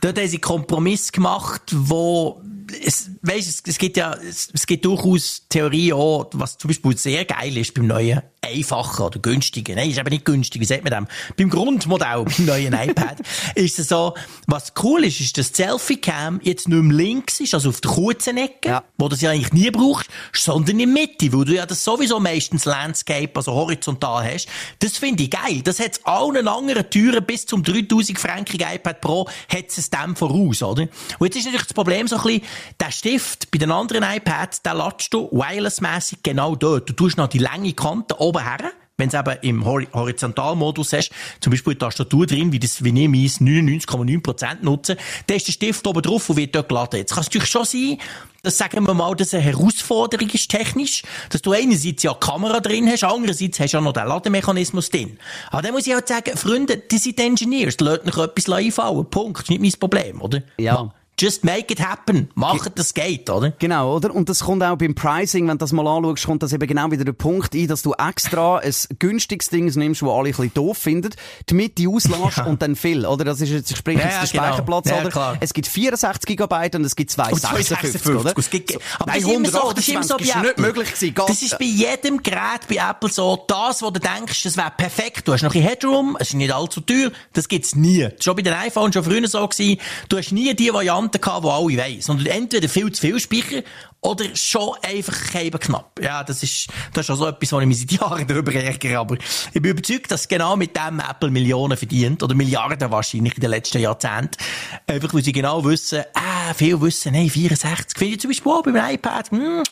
dort haben sie Kompromiss gemacht, wo, es, weißt, es, es gibt ja, es, es gibt durchaus Theorien auch, was zum Beispiel sehr geil ist beim neuen einfachen oder günstigen, nein, ist eben nicht günstig, wie sagt man dem? Beim Grundmodell, beim neuen iPad, ist es so, was cool ist, ist, dass die Selfie-Cam jetzt nicht mehr links ist, also auf der kurzen Ecke, Ja. wo du sie eigentlich nie brauchst, sondern in der Mitte, wo du ja das sowieso meistens Landscape, also horizontal hast. Das finde ich geil. Das hat allen anderen Türen bis zum 3000 frankigen iPad Pro hat es dem voraus, oder? Und jetzt ist natürlich das Problem so ein bisschen, der Stift bei den anderen iPads, den latschst du wirelessmässig genau dort. Du tust noch die lange Kante oben her, wenn es eben im Hor Horizontalmodus hast, zum Beispiel die Tastatur drin, wie, das, wie ich meins 99,9% nutze, dann ist der Stift oben drauf und wird dort geladen. Jetzt kann es natürlich schon sein, dass, sagen wir mal, das eine Herausforderung ist technisch, dass du einerseits ja die Kamera drin hast, andererseits hast du ja noch den Lademechanismus drin. Aber dann muss ich halt sagen, Freunde, die sind Engineers, lasst euch etwas einfallen. Punkt. Ist nicht mein Problem, oder? Ja. Just make it happen. Macht das geht, oder? Genau, oder? Und das kommt auch beim Pricing, wenn du das mal anschaust, kommt das eben genau wieder der Punkt ein, dass du extra ein günstiges Ding nimmst, wo alle ein bisschen doof finden, die Mitte auslässt Ja. und dann viel, oder? Das ist jetzt, ich spreche Ja, jetzt den ja, genau. Speicherplatz, Ja, oder? klar. Es gibt 64 Gigabyte und es gibt 256, oder? Es gibt, aber Nein, das ist immer so, das ist immer so 128 bei ist nicht Apple. möglich gewesen. Das ist bei jedem Gerät bei Apple so, das, wo du denkst, das wäre perfekt. Du hast noch ein Headroom, es ist nicht allzu teuer, das gibt's nie. Das schon bei den iPhones schon früher so gewesen. Du hast nie die Variante gehabt, die alle weiss. Sondern entweder viel zu viel Speicher oder schon einfach eben knapp. Ja, das ist, das ist schon so etwas, wo ich mich seit Jahren darüber ärgere. Aber ich bin überzeugt, dass genau mit dem Apple Millionen verdient. Oder Milliarden wahrscheinlich in den letzten Jahrzehnten. Einfach, weil sie genau wissen, ah, viel wissen, nein, 64. Finde ich zum Beispiel auch beim iPad, hm,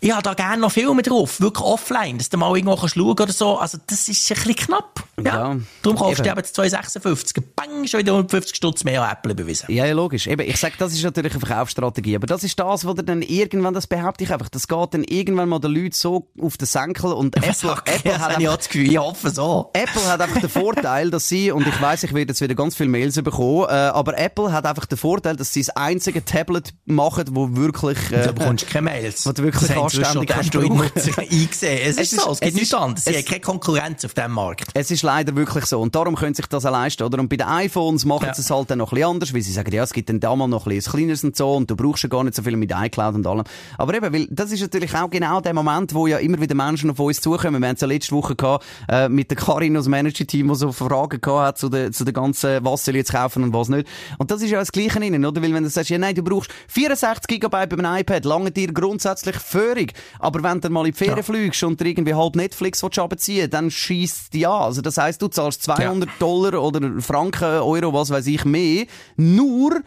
ich habe da gerne noch Filme drauf, wirklich offline, dass du mal irgendwo kannst schauen oder so. Also, das ist ein bisschen knapp. Ja. Ja, Darum kaufst du eben. eben das 256. Bang, schon wieder 150 Stutz mehr an Apple bewiesen. Ja, ja, logisch. Eben, ich sag, das ist natürlich eine Verkaufsstrategie. Aber das ist das, was dann irgendwann, das behaupte ich einfach, das geht dann irgendwann mal den Leuten so auf den Senkel und Apple, Apple das hat auch einfach das Gefühl, ich hoffe so. Apple hat einfach den Vorteil, dass sie, und ich weiß, ich werde jetzt wieder ganz viele Mails bekommen, äh, aber Apple hat einfach den Vorteil, dass sie das einzige Tablet machen, wo wirklich, äh, Du bekommst keine Mails. Was du wirklich das anständig kannst. Nutzer eingesehen. Es, Es ist so, es gibt nichts anderes. Sie haben keine Konkurrenz auf diesem Markt. Es ist leider wirklich so. Und darum können sich das auch leisten, oder? Und bei den iPhones machen Ja. sie es halt dann noch ein bisschen anders, weil sie sagen, ja, es gibt dann da mal noch ein bisschen kleineres und so, und du brauchst ja gar nicht so viel mit iCloud und allem. Aber eben, weil, das ist natürlich auch genau der Moment, wo ja immer wieder Menschen auf uns zukommen. Wir haben es ja letzte Woche gehabt, äh, mit der Karin aus dem Manager-Team, die so Fragen gehabt hat zu der, zu der ganzen, was soll ich jetzt kaufen und was nicht. Und das ist ja das Gleiche innen, oder? Weil wenn du sagst, ja, nein, du brauchst 64 GB beim iPad, lange dir grundsätzlich völlig. Aber wenn du mal in die Ferien Ja. fliegst und dir irgendwie halt Netflix abziehen dann schießt die an. Also das heisst, du zahlst 200 Dollar oder Franken, Euro, was weiß ich mehr, nur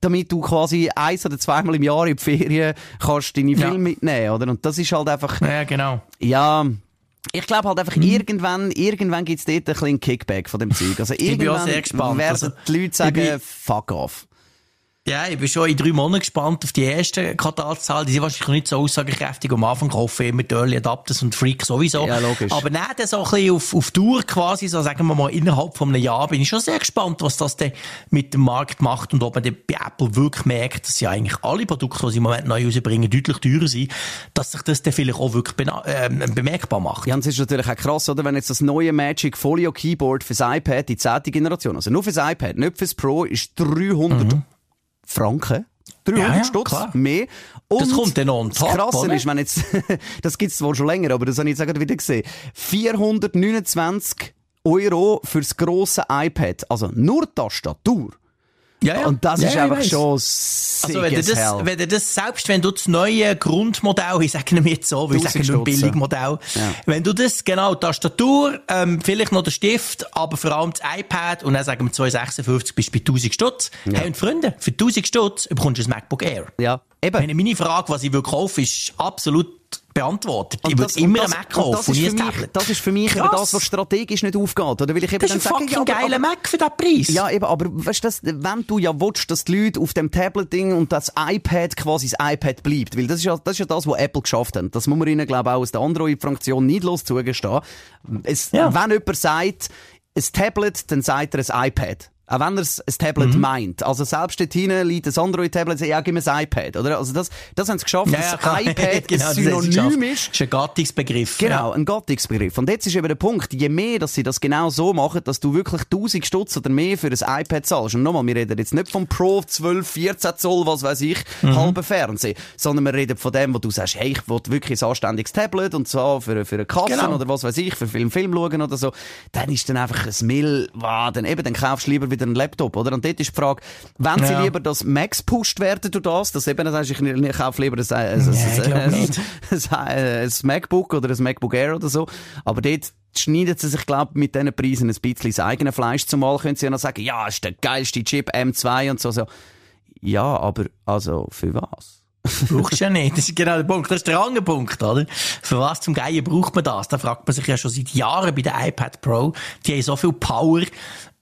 damit du quasi eins oder zweimal im Jahr in die Ferien kannst deine Ja. Filme mitnehmen, oder? Und das ist halt einfach, Ja, genau. ja, ich glaube halt einfach, Mhm. irgendwann, irgendwann gibt's dort ein bisschen Kickback von dem Zeug. Also bin auch irgendwann sehr gespannt. werden Also, die Leute ich sagen, bin- fuck off. Ja, ich bin schon in drei Monaten gespannt auf die ersten Quartalszahlen. Die sind wahrscheinlich noch nicht so aussagekräftig. Am Anfang kaufen immer die Early Adapters und Freak sowieso. Ja, logisch. Aber dann so ein bisschen auf, auf Tour quasi, so sagen wir mal innerhalb von einem Jahr, bin ich schon sehr gespannt, was das denn mit dem Markt macht und ob man dann bei Apple wirklich merkt, dass ja eigentlich alle Produkte, die sie im Moment neu rausbringen, deutlich teurer sind, dass sich das dann vielleicht auch wirklich ähm, bemerkbar macht. Ja, und es ist natürlich auch krass, oder? Wenn jetzt das neue Magic Folio Keyboard fürs iPad, die zehnte Generation, also nur fürs iPad, nicht fürs Pro, ist 300 Franken. 300 Mhm. Ja, ja, Stutz klar. mehr. Und Das kommt dann on top, Das Krasse oder? ist, wenn jetzt, das gibt's zwar schon länger, aber das habe ich jetzt auch gerade wieder gesehen. 429 Euro fürs grosse iPad. Also nur Tastatur. Ja, ja. Und das Ja, ist ja, einfach schon Also wenn du, as das, hell. wenn du das, selbst wenn du das neue Grundmodell, ich sage mir jetzt so, weil ich 1000 sage nur. Billigmodell, Ja. wenn du das, genau, Tastatur, ähm, vielleicht noch der Stift, aber vor allem das iPad und dann sagen wir 256 bist du bei 1000 Stutz. Hey, und Freunde, für 1000 Stutz bekommst du ein MacBook Air. Ja, eben. Meine, meine Frage, was ich will kaufen, ist absolut beantwortet. ich Und würde das- immer und einen das- Mac und kaufen das und für ein mich. Das ist für mich eben Krass. das, was strategisch nicht aufgeht. Oder will ich eben Das ist ein fucking geiler Mac für diesen Preis. Ja, eben, aber weißt du, das, wenn du ja willst, dass die Leute auf dem Tablet-Ding und das iPad quasi das iPad bleibt, weil das ist ja das, ist ja das was Apple geschafft hat. Das muss man ihnen, glaube ich, auch aus der Android-Fraktion neidlos zugestehen. Es, Ja. Wenn jemand sagt, ein Tablet, dann sagt er ein iPad. Auch wenn er ein Tablet Mhm. meint. Also selbst dort hinten liegt ein Android-Tablet, ja, gib mir ein iPad, oder? Also das, das haben sie geschafft, Ja, dass ja, iPad Genau, ein. Synonym ist Das ist ein Gattungsbegriff. Genau, ein Gattungsbegriff. Und jetzt ist eben der Punkt, je mehr, dass sie das genau so machen, dass du wirklich 1000 Stutz oder mehr für ein iPad zahlst. Und nochmal, wir reden jetzt nicht vom Pro 12, 14 Zoll, was weiß ich, Mhm. halben Fernsehen, sondern wir reden von dem, wo du sagst, hey, ich will wirklich ein anständiges Tablet und zwar für, für eine Kasse Genau. oder was weiß ich, für Film, Film schauen oder so. Dann ist dann einfach ein Mill, wow, dann eben, dann kaufst du lieber wieder einen Laptop, oder? Und dort ist die Frage, wenn sie Ja. lieber, dass Macs pusht werden durch das, dass eben, du, ich, ich kaufe lieber ein, ein, ein, ein, MacBook oder ein MacBook Air oder so. Aber dort schneidet sie sich, glaube ich, mit diesen Preisen ein bisschen das eigene Fleisch. Zumal können sie ja noch sagen, ja, ist der geilste Chip M2 und so. so. Ja, aber also für was? Brauchst du ja nicht. Das ist genau der Punkt. Das ist der andere Punkt, oder? Für was zum Geier braucht man das? Da fragt man sich ja schon seit Jahren bei der iPad Pro. Die haben so viel Power,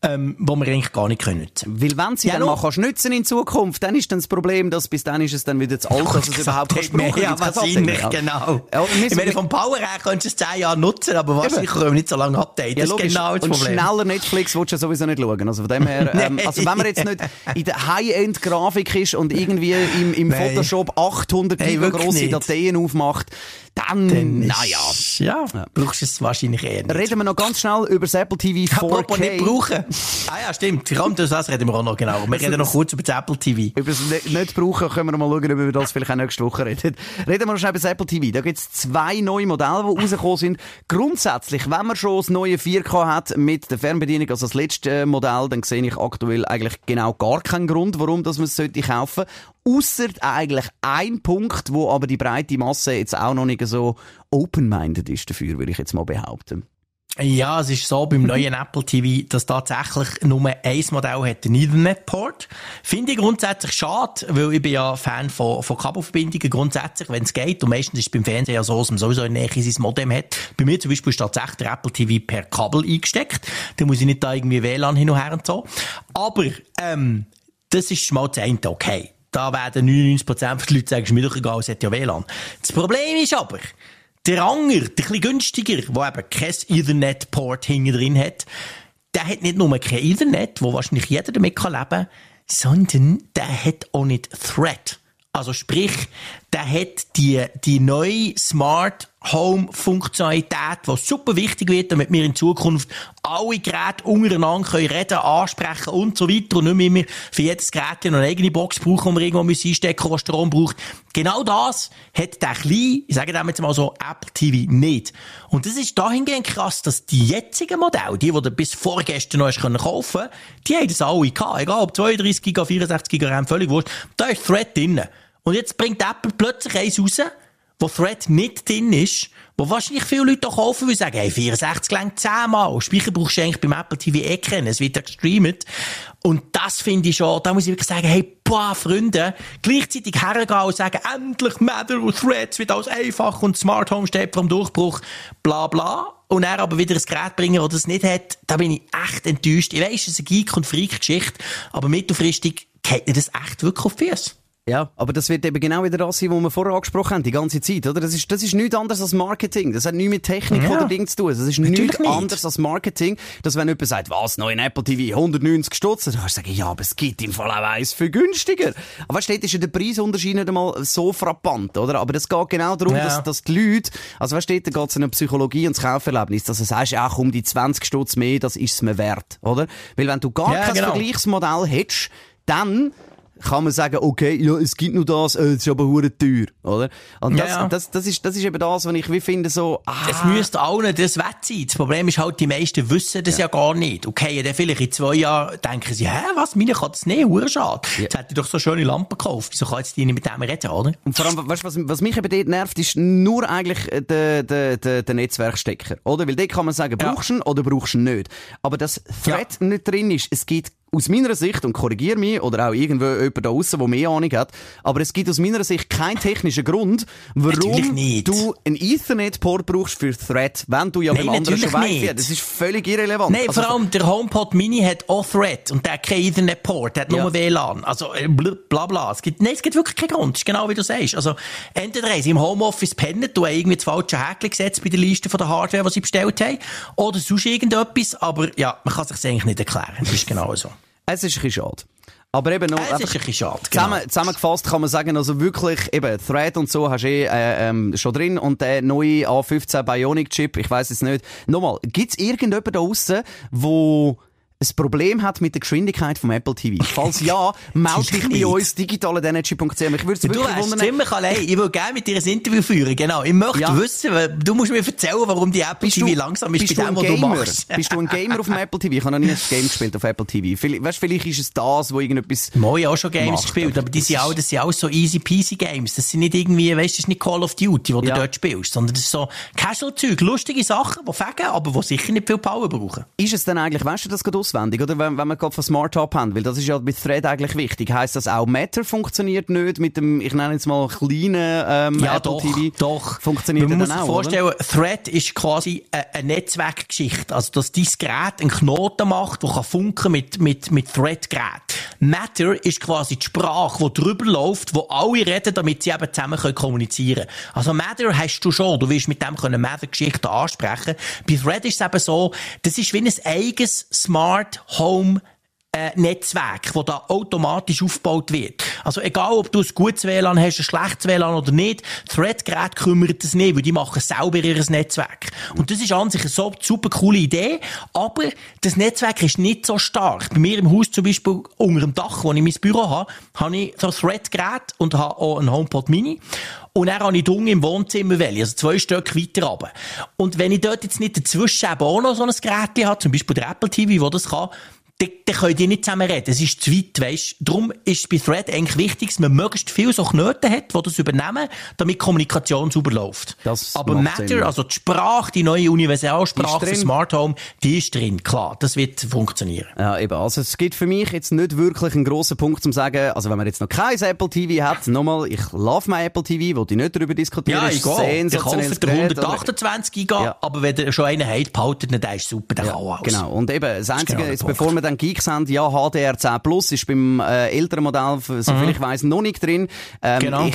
ähm, wo wir eigentlich gar nicht können nutzen. Weil wenn sie Ja, dann no. mal kannst nützen in Zukunft, dann ist dann das Problem, dass bis dann ist es dann wieder zu alt, dass es überhaupt kannst brauchen. Ja, wahrscheinlich, mehr. genau. Ja, und ich meine, vom Power her könntest du es 10 Jahre nutzen, aber wahrscheinlich können wir nicht so lange updaten. Ja, das ist genau das und Problem. schneller Netflix willst du ja sowieso nicht schauen. Also von dem her, ähm, also wenn man jetzt nicht in der High-End-Grafik ist und irgendwie im, im. Photoshop 800 Hey, Giga wirklich grosse. Dateien aufmacht, dann, Dann naja. Ja, brauchst du es wahrscheinlich eher nicht. Reden wir noch ganz schnell über das Apple TV 4K. Apropos nicht brauchen. Ah ja, stimmt. Komm, das reden wir auch noch genau. Wir reden noch kurz über das Apple TV. Über das nicht, brauchen, können wir mal schauen, ob wir das vielleicht auch nächste Woche reden. Reden wir noch schnell über das Apple TV. Da gibt es zwei neue Modelle, die rausgekommen sind. Grundsätzlich, wenn man schon das neue 4K hat mit der Fernbedienung, also das letzte äh, Modell, dann sehe ich aktuell eigentlich genau gar keinen Grund, warum dass man es sollte kaufen Ausser eigentlich ein Punkt, wo aber die breite Masse jetzt auch noch nicht so open-minded ist dafür, würde ich jetzt mal behaupten. Ja, es ist so beim neuen Apple TV, dass tatsächlich nur ein Modell hat, einen Ethernet-Port. Finde ich grundsätzlich schade, weil ich bin ja Fan von, von Kabelverbindungen grundsätzlich, wenn es geht. Und meistens ist es beim Fernseher so, dass man sowieso in der Nähe sein Modem hat. Bei mir zum Beispiel ist tatsächlich der Apple TV per Kabel eingesteckt. Da muss ich nicht da irgendwie WLAN hin und her und so. Aber, ähm, das ist mal das eine, okay. Da werden 99% der Leute sagen, ist mir doch egal, es hat ja WLAN. Das Problem ist aber, der Anger, der bisschen günstiger, der eben kein Ethernet-Port hinten drin hat, der hat nicht nur kein Ethernet, wo wahrscheinlich jeder damit leben kann, sondern der hat auch nicht Thread. Also sprich, der hat die, die neue Smart Home Funktionalität, die super wichtig wird, damit wir in Zukunft alle Geräte untereinander können reden, ansprechen und so weiter und nicht mehr für jedes Gerät eine eigene Box brauchen, die wir irgendwo einstecken müssen, die Strom braucht. Genau das hat der kleine, ich sage dem jetzt mal so, Apple TV nicht. Und das ist dahingehend krass, dass die jetzigen Modelle, die, die bis vorgestern noch hast kaufen die haben das alle gehabt. Egal ob 32 GB, 64 GB RAM, völlig wurscht. Da ist Thread drin. Und jetzt bringt Apple plötzlich eins raus, wo Thread nicht drin ist, wo wahrscheinlich viele Leute auch kaufen, weil sagen, hey, 64 lang 10 Mal. Speicher brauchst du eigentlich beim Apple TV eh kennen, es wird ja gestreamt. Und das finde ich schon, da muss ich wirklich sagen, hey, boah, Freunde, gleichzeitig hergehen und sagen, endlich Matter und Threads wird alles einfach und Smart Home steht vom Durchbruch, bla bla. Und er aber wieder ein Gerät bringen, das es nicht hat, da bin ich echt enttäuscht. Ich weiss, es ist eine Geek- und Freak-Geschichte, aber mittelfristig geht mir das echt wirklich auf Füße. Ja, aber das wird eben genau wieder das sein, was wir vorher angesprochen haben, die ganze Zeit, oder? Das ist, das ist nichts anderes als Marketing. Das hat nichts mit Technik ja. oder Ding zu tun. Das ist nichts nicht. anderes als Marketing, dass wenn jemand sagt, was, neu in Apple TV, 190 Stutz, dann kannst du sagen, ja, aber es gibt im Fall auch eins für günstiger. Aber weißt du, ist ja der Preisunterschied nicht einmal so frappant, oder? Aber es geht genau darum, ja. dass, dass die Leute, also weißt du, da geht es um Psychologie und das Kauferlebnis, dass du sagst, ja, komm, die 20 Stutz mehr, das ist es mir wert, oder? Weil wenn du gar ja, kein genau. Vergleichsmodell hättest, dann kann man sagen, okay, ja, es gibt nur das, äh, es ist aber hure teuer, oder? Und das, ja. das, das, ist, das ist eben das, was ich wie finde, so, ah. Es müsste allen das wett sein. Das Problem ist halt, die meisten wissen das ja, ja gar nicht. Okay, dann vielleicht in zwei Jahren denken sie, hä, was, meine kann das nicht, hure schade. Ja. Jetzt hätte ich doch so schöne Lampen gekauft. Wieso kann jetzt die nicht mit dem reden, oder? Und vor allem, weißt du, was, was mich eben dort nervt, ist nur eigentlich äh, der, der, der, der Netzwerkstecker, oder? Weil dort kann man sagen, brauchst du ihn oder brauchst du ihn nicht. Aber das Thread nicht drin ist, es gibt aus meiner Sicht, und korrigiere mich, oder auch irgendwo jemand da außen, der mehr Ahnung hat, aber es gibt aus meiner Sicht keinen technischen Grund, warum du einen Ethernet-Port brauchst für Thread, wenn du ja Nein, beim anderen schon Wi-Fi Das ist völlig irrelevant. Nein, also, vor allem der HomePod Mini hat auch Thread und der hat keinen Ethernet-Port, der hat ja. nur WLAN. Also, äh, bla bla. Es gibt, nein, es gibt wirklich keinen Grund. Das ist genau wie du sagst. Also, entweder haben sie im Homeoffice pennen, du hast irgendwie das falsche Häkchen gesetzt bei der Liste von der Hardware, die sie bestellt haben, oder sonst irgendetwas, aber ja, man kann sich eigentlich nicht erklären. Das ist genau so. Es ist ein bisschen schade. Aber eben noch, es ist ein bisschen schade, genau. zusammen, zusammengefasst kann man sagen, also wirklich, eben, Thread und so hast du eh, äh, ähm, schon drin und der neue A15 Bionic Chip, ich weiß es nicht. Nochmal, gibt's irgendjemanden da draussen, wo ein Problem hat mit der Geschwindigkeit vom Apple TV? Falls ja, melde dich bei uns digitalenergy.ch. Ich würde es wirklich du wundern. ziemlich allein. Ich würde gerne mit dir ein Interview führen. Genau. Ich möchte ja. wissen, weil du musst mir erzählen, warum die Apple bist TV du, langsam ist bei dem, was du machst. bist du ein Gamer auf dem Apple TV? Ich habe noch nie ein Game gespielt auf Apple TV. Vielleicht, weißt, vielleicht ist es das, wo irgendetwas. Moi auch schon Games macht. gespielt, aber die sind auch, das sind auch so easy peasy Games. Das sind nicht irgendwie, weißt du, das ist nicht Call of Duty, wo ja. du dort spielst, sondern das ist so Casual-Zeug, lustige Sachen, die fegen, aber die sicher nicht viel Power brauchen. Ist es denn eigentlich, weißt du das gerade auswendig, oder wenn, wenn wir gerade von Smart Top haben, weil das ist ja mit Thread eigentlich wichtig. Heißt das auch Matter funktioniert nicht mit dem, ich nenne jetzt mal kleinen ähm, ja, Apple doch, TV? Doch, Funktioniert Man muss sich vorstellen, oder? Thread ist quasi eine, eine Netzwerkgeschichte. Also, dass dein Gerät einen Knoten macht, der kann funken mit, mit, mit Thread-Gerät. Matter ist quasi die Sprache, die drüber läuft, wo alle reden, damit sie eben zusammen können kommunizieren können. Also Matter hast du schon. Du willst mit dem können Matter-Geschichten ansprechen. Bei Thread ist es eben so, das ist wie ein eigenes Smart Home äh, Netzwerk, das da automatisch aufgebaut wird. Also egal, ob du ein gutes WLAN hast, ein schlechtes WLAN oder nicht, Thread-Gerät kümmert das nicht, weil die machen selber ihr Netzwerk. Und das ist an sich eine so super coole Idee, aber das Netzwerk ist nicht so stark. Bei mir im Haus zum Beispiel, unter dem Dach, wo ich mein Büro habe, habe ich so ein Thread-Gerät und habe auch einen HomePod Mini. Und dann habe ich Dung im Wohnzimmer welche, also zwei Stück weiter runter. Und wenn ich dort jetzt nicht dazwischen auch noch so ein Gerät habe, zum Beispiel der Apple TV, wo das kann, dann, dann können die nicht zusammen reden. Es ist zu weit, weisst. Darum ist es bei Thread eigentlich wichtig, dass man möglichst viel so Knoten hat, die das übernehmen, damit Kommunikation sauber läuft. Das Aber Matter, Sinn. also die Sprache, die neue Universalsprache Ist für. Smart Home, die ist drin. Klar, das wird funktionieren. Ja, eben. Also, es gibt für mich jetzt nicht wirklich einen grossen Punkt zum sagen, also wenn man jetzt noch kein Apple TV hat, nochmal, ich love mein Apple TV, wollte ich nicht darüber diskutieren. Ja, ich gehe. Ich kaufe den Gerät, oder? 128 Giga, Ja. aber wenn ihr schon einen habt, behaltet ihn, der ist super, der kann auch alles. Genau. Und eben, das Einzige, genau jetzt, bevor wir dann Geeks haben, ja, HDR10 Plus ist beim äh, älteren Modell, soviel ich weiss, noch nicht drin. Ähm, Mhm. Genau. Ich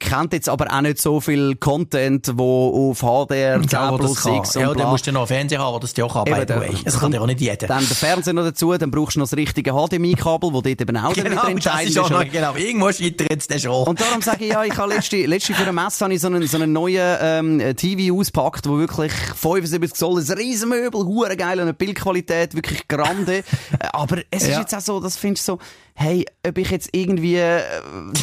kennt jetzt aber auch nicht so viel Content, wo auf HDR10 Ja, wo das Plus. X und Ja, dann musst du noch einen Fernseher haben, das dir auch kann, by the way. Das kann dir auch nicht jeder. Dann der Fernseher noch dazu, dann brauchst du noch das richtige HDMI-Kabel, wo dort eben auch Genau, das entscheidend ist noch, genau. Irgendwo scheitert es dann schon. Und darum sage ich, ja, ich habe letzte, letzte für eine Messe habe ich so einen, so einen neuen ähm, TV auspackt, wo wirklich 75 Zoll, ein Riesenmöbel, hure geil und eine Bildqualität, wirklich grande. Aber es ist Ja. jetzt auch so, das findest du so, hey, ob ich jetzt irgendwie äh,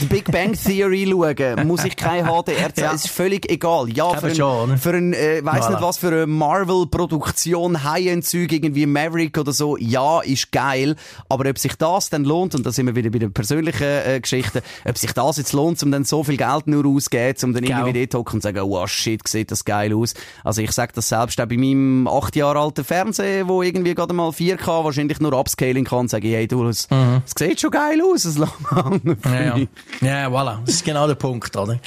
die Big Bang Theory schaue, muss ich kein HDR Ja. Es ist völlig egal. Ja, Eben für ein, schon, für ein äh, weiss Voilà. nicht was, für eine Marvel-Produktion, High-End-Zeug, irgendwie Maverick oder so, ja, ist geil. Aber ob sich das dann lohnt, und da sind wir wieder bei den persönlichen äh, Geschichten, ob sich das jetzt lohnt, um dann so viel Geld nur auszugeben, um dann Genau. irgendwie dort hocken und sagen, oh shit, sieht das geil aus. Also ich sag das selbst auch bei meinem acht Jahre alten Fernseher, wo irgendwie gerade mal 4K wahrscheinlich nur Upscaling kann, sage ich, hey du, es, es sieht schon geil aus, für Mhm. Ja, ja. ja, voilà. Das ist genau der Punkt, oder?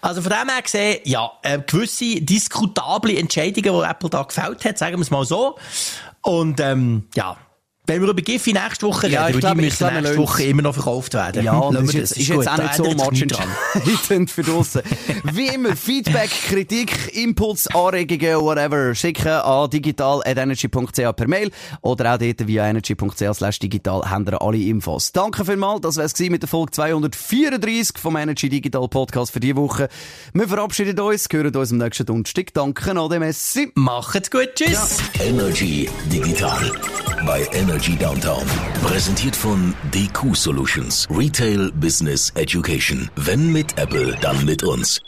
Also von dem her gesehen, ja, äh, gewisse diskutable Entscheidungen, die Apple da gefällt hat, sagen wir es mal so. Und, ähm, ja. Wenn wir über Giphy nächste Woche reden, Ja, ich glaube, die ich müssen wir nächste Woche immer noch verkauft werden. Ja, das wir ist, das. jetzt- ist jetzt auch nicht so ändert sich much nichts dran. entscheidend für draussen. Wie immer, Feedback, Kritik, Inputs, Anregungen, whatever, schicken an digital.energy.ch per Mail oder auch dort via energy.ch slash digital haben ihr alle Infos. Danke vielmals, das wär's gewesen mit der Folge 234 vom Energy Digital Podcast für diese Woche. Wir verabschieden uns, hören uns am nächsten Donnerstag. Danke, Ade Messi. Macht's gut, tschüss! Energy Digital bei Energy Downtown. Präsentiert von DQ Solutions. Retail Business Education. Wenn mit Apple, dann mit uns.